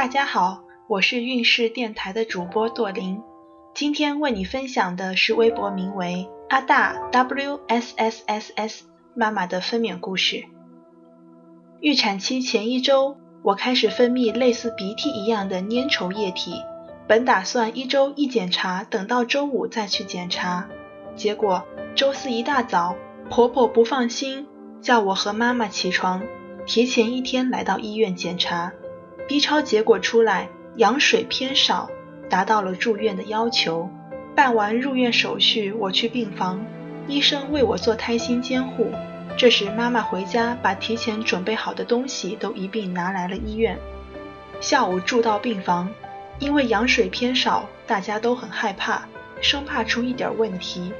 大家好，我是运势电台的主播朵琳，今天为你分享的是微博名为阿大 W S S S S 妈妈的分娩故事。预产期前一周，我开始分泌类似鼻涕一样的粘稠液体，本打算一周一检查，等到周五再去检查。结果周四一大早，婆婆不放心，叫我和妈妈起床，提前一天来到医院检查。B 超结果出来，羊水偏少，达到了住院的要求。办完入院手续，我去病房，医生为我做胎心监护。这时妈妈回家，把提前准备好的东西都一并拿来了医院。下午住到病房，因为羊水偏少，大家都很害怕，生怕出一点问题。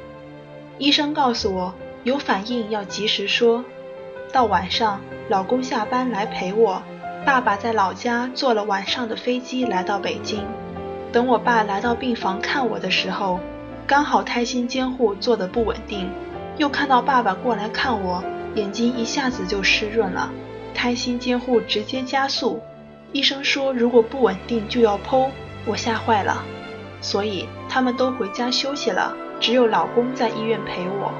医生告诉我，有反应要及时说。到晚上，老公下班来陪我。爸爸在老家坐了晚上的飞机来到北京，等我爸来到病房看我的时候，刚好胎心监护做的不稳定，又看到爸爸过来看我，眼睛一下子就湿润了，胎心监护直接加速，医生说如果不稳定就要剖，我吓坏了，所以他们都回家休息了，只有老公在医院陪我，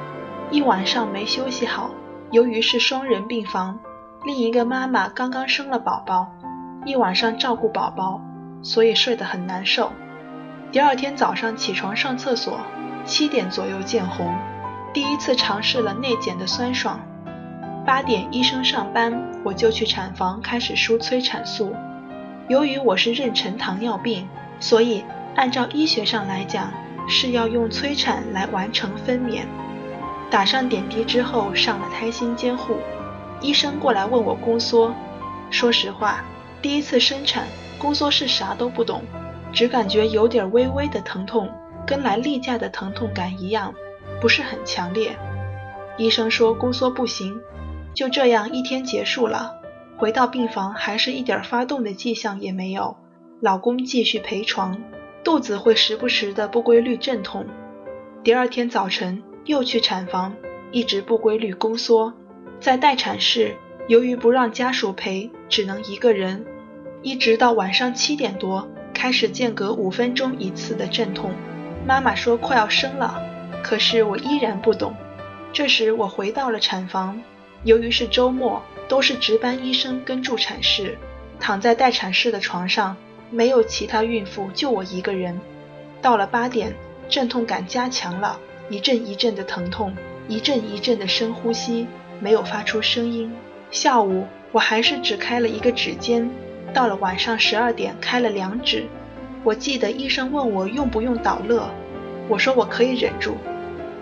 一晚上没休息好，由于是双人病房。另一个妈妈刚刚生了宝宝，一晚上照顾宝宝，所以睡得很难受。第二天早上起床上厕所，七点左右见红，第一次尝试了内检的酸爽。八点医生上班，我就去产房开始输催产素。由于我是妊娠糖尿病，所以按照医学上来讲是要用催产来完成分娩。打上点滴之后，上了胎心监护。医生过来问我宫缩，说实话，第一次生产，宫缩是啥都不懂，只感觉有点微微的疼痛，跟来例假的疼痛感一样，不是很强烈。医生说宫缩不行，就这样一天结束了。回到病房还是一点发动的迹象也没有，老公继续陪床，肚子会时不时的不规律阵痛。第二天早晨又去产房，一直不规律宫缩。在待产室，由于不让家属陪，只能一个人，一直到晚上七点多，开始间隔五分钟一次的阵痛。妈妈说快要生了，可是我依然不懂。这时我回到了产房，由于是周末，都是值班医生跟助产士，躺在待产室的床上，没有其他孕妇，就我一个人。到了八点，阵痛感加强了，一阵一阵的疼痛，一阵一阵的深呼吸。没有发出声音。下午我还是只开了一个指尖，到了晚上十二点开了两指。我记得医生问我用不用导乐，我说我可以忍住。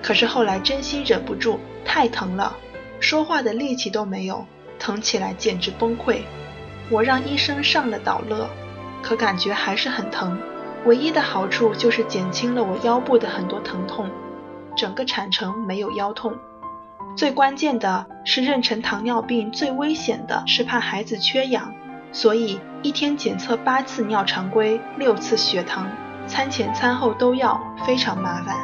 可是后来真心忍不住，太疼了，说话的力气都没有，疼起来简直崩溃。我让医生上了导乐，可感觉还是很疼。唯一的好处就是减轻了我腰部的很多疼痛，整个产程没有腰痛。最关键的是，妊娠糖尿病最危险的是怕孩子缺氧，所以一天检测八次尿常规，六次血糖，餐前餐后都要，非常麻烦。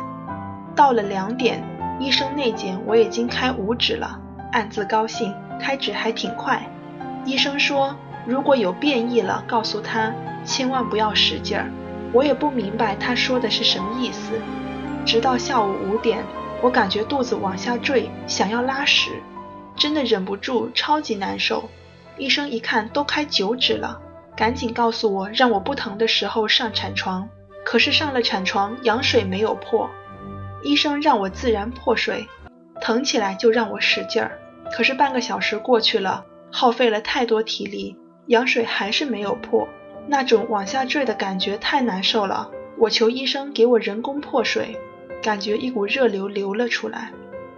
到了两点，医生内检我已经开五指了，暗自高兴，开指还挺快。医生说如果有变异了，告诉他千万不要使劲儿。我也不明白他说的是什么意思，直到下午五点。我感觉肚子往下坠，想要拉屎，真的忍不住，超级难受。医生一看都开九指了，赶紧告诉我让我不疼的时候上产床。可是上了产床，羊水没有破，医生让我自然破水，疼起来就让我使劲儿。可是半个小时过去了，耗费了太多体力，羊水还是没有破，那种往下坠的感觉太难受了。我求医生给我人工破水。感觉一股热流流了出来，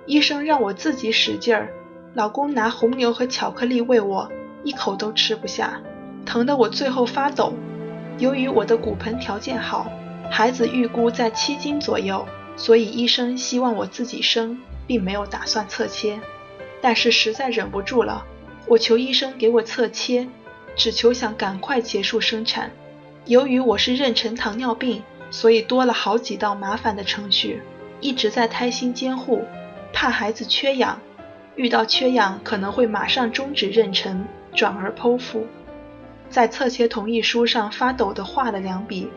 医生让我自己使劲儿，老公拿红牛和巧克力喂我，一口都吃不下，疼得我最后发抖。由于我的骨盆条件好，孩子预估在七斤左右，所以医生希望我自己生，并没有打算侧切。但是实在忍不住了，我求医生给我侧切，只求想赶快结束生产。由于我是妊娠糖尿病。所以多了好几道麻烦的程序，一直在胎心监护，怕孩子缺氧，遇到缺氧可能会马上终止妊娠，转而剖腹。在侧切同意书上发抖地画了两笔，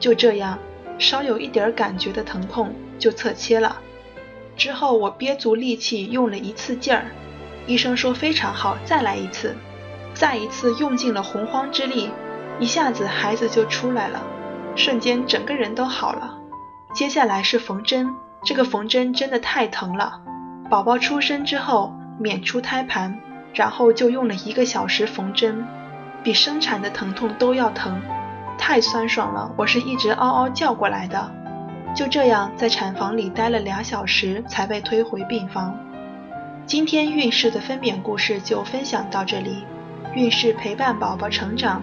就这样，稍有一点感觉的疼痛就侧切了。之后我憋足力气用了一次劲儿，医生说非常好，再来一次。再一次用尽了洪荒之力，一下子孩子就出来了，瞬间整个人都好了。接下来是缝针，这个缝针真的太疼了。宝宝出生之后娩出胎盘，然后就用了一个小时缝针，比生产的疼痛都要疼，太酸爽了。我是一直嗷嗷叫过来的。就这样在产房里待了俩小时，才被推回病房。今天孕势的分娩故事就分享到这里。孕势陪伴宝宝成长，